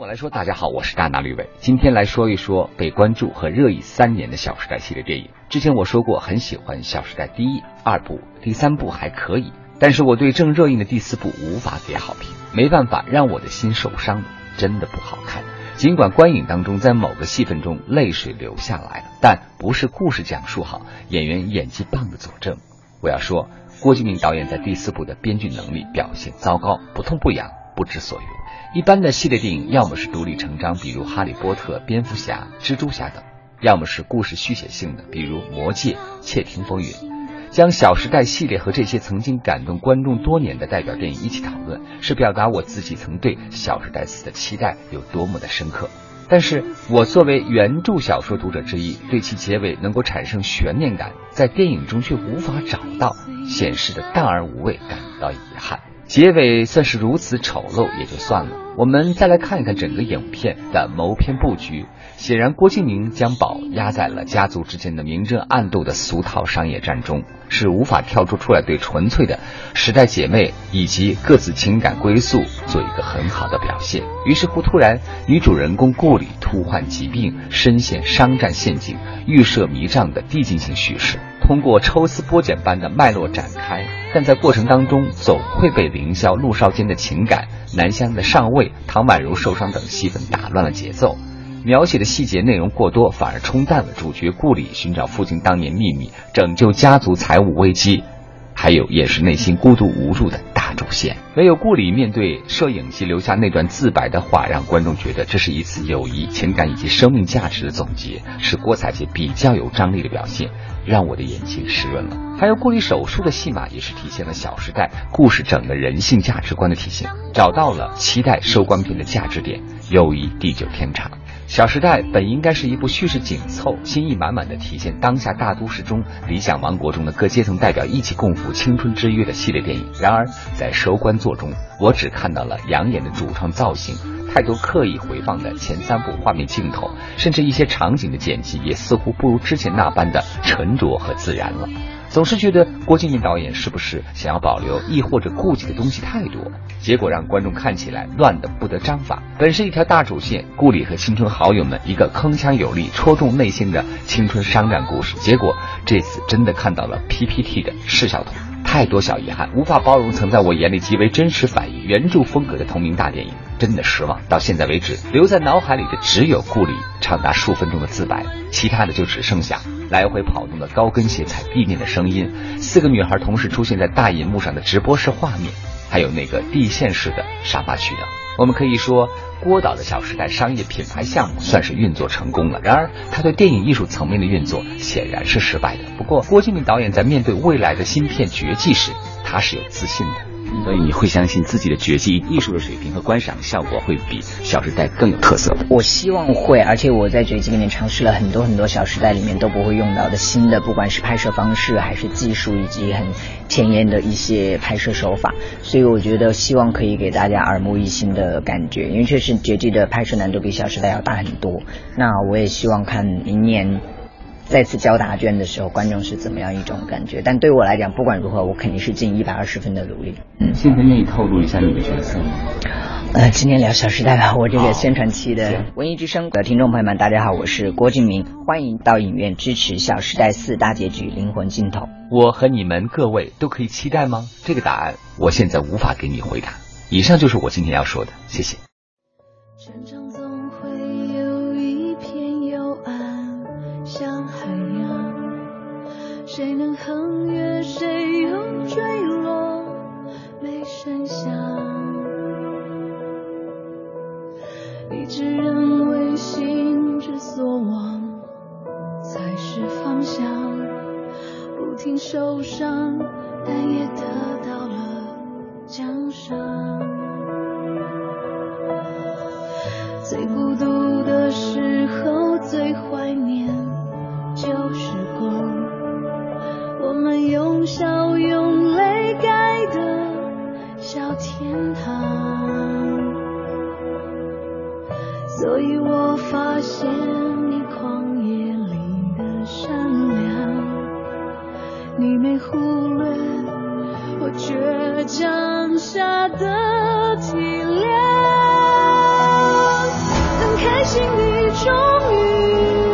我来说，大家好，我是大拿吕伟，今天来说一说被关注和热议三年的《小时代》系列电影。之前我说过，很喜欢《小时代》第一、二部，第三部还可以，但是我对正热映的第四部无法给好评，没办法，让我的心受伤了，真的不好看。尽管观影当中在某个戏份中泪水流下来了，但不是故事讲述好，演员演技棒的佐证。我要说，郭敬明导演在第四部的编剧能力表现糟糕，不痛不痒，不知所云。一般的系列电影要么是独立成章，比如《哈利波特》《蝙蝠侠》《蜘蛛侠》等；要么是故事续写性的，比如《魔戒》《窃听风云》。将《小时代》系列和这些曾经感动观众多年的代表电影一起讨论，是表达我自己曾对《小时代四》的期待有多么的深刻。但是我作为原著小说读者之一，对其结尾能够产生悬念感，在电影中却无法找到，显示的淡而无味，感到遗憾。结尾算是如此丑陋也就算了，我们再来看一看整个影片的谋篇布局。显然，郭敬明将宝压在了家族之间的明争暗斗的俗套商业战中，是无法跳出出来对纯粹的时代姐妹以及各自情感归宿做一个很好的表现。于是乎，突然女主人公顾里突患疾病，深陷商战陷阱，预设迷障的递进性叙事。通过抽丝剥茧般的脉络展开，但在过程当中总会被凌霄、陆少间的情感、南湘的上位、唐宛如受伤等戏份打乱了节奏，描写的细节内容过多，反而冲淡了主角顾里寻找父亲当年秘密、拯救家族财务危机，还有也是内心孤独无助的主线。唯有顾里面对摄影机留下那段自白的话，让观众觉得这是一次友谊、情感以及生命价值的总结，是郭采洁比较有张力的表现。让我的眼睛湿润了。还有顾里手术的戏码，也是体现了《小时代》故事整个人性价值观的体现，找到了期待收官片的价值点，友谊地久天长。《小时代》本应该是一部叙事紧凑、心意满满的体现当下大都市中理想王国中的各阶层代表一起共赴青春之约的系列电影，然而在收官作中，我只看到了养眼的主创造型。太多刻意回放的前三部画面镜头，甚至一些场景的剪辑，也似乎不如之前那般的沉着和自然了。总是觉得郭敬明导演是不是想要保留，亦或者顾忌的东西太多，结果让观众看起来乱的不得章法。本是一条大主线，顾里和青春好友们一个铿锵有力、戳中内心的青春商战故事，结果这次真的看到了 PPT 的视效图。太多小遗憾，无法包容曾在我眼里极为真实反映原著风格的同名大电影，真的失望。到现在为止，留在脑海里的只有顾里长达数分钟的自白，其他的就只剩下来回跑动的高跟鞋踩地面的声音，四个女孩同时出现在大银幕上的直播室画面，还有那个地线式的沙发区等。我们可以说。郭导的《小时代》商业品牌项目算是运作成功了，然而他对电影艺术层面的运作显然是失败的。不过，郭敬明导演在面对未来的芯片绝技时，他是有自信的。所以你会相信自己的绝技艺术的水平和观赏效果会比《小时代》更有特色。我希望会，而且我在绝技里面尝试了很多很多《小时代》里面都不会用到的新的，不管是拍摄方式还是技术，以及很前沿的一些拍摄手法。所以我觉得希望可以给大家耳目一新的感觉，因为确实绝技的拍摄难度比《小时代》要大很多。那我也希望看明年。再次交答卷的时候，观众是怎么样一种感觉？但对我来讲，不管如何，我肯定是尽一百二十分的努力。嗯，现在愿意透露一下你的角色吗？呃，今天聊《小时代》吧，我这个宣传期的文艺之声的听众朋友们，大家好，我是郭敬明，欢迎到影院支持《小时代四大结局：灵魂尽头》。我和你们各位都可以期待吗？这个答案我现在无法给你回答。以上就是我今天要说的，谢谢。谁能横越，谁又坠落，没声响。一直认为心之所往才是方向，不停受伤，但也得到了奖赏。最孤独的时候，最怀念就是到天堂所以我发现你旷野里的善良你没忽略我倔强下的体谅。很开心你终于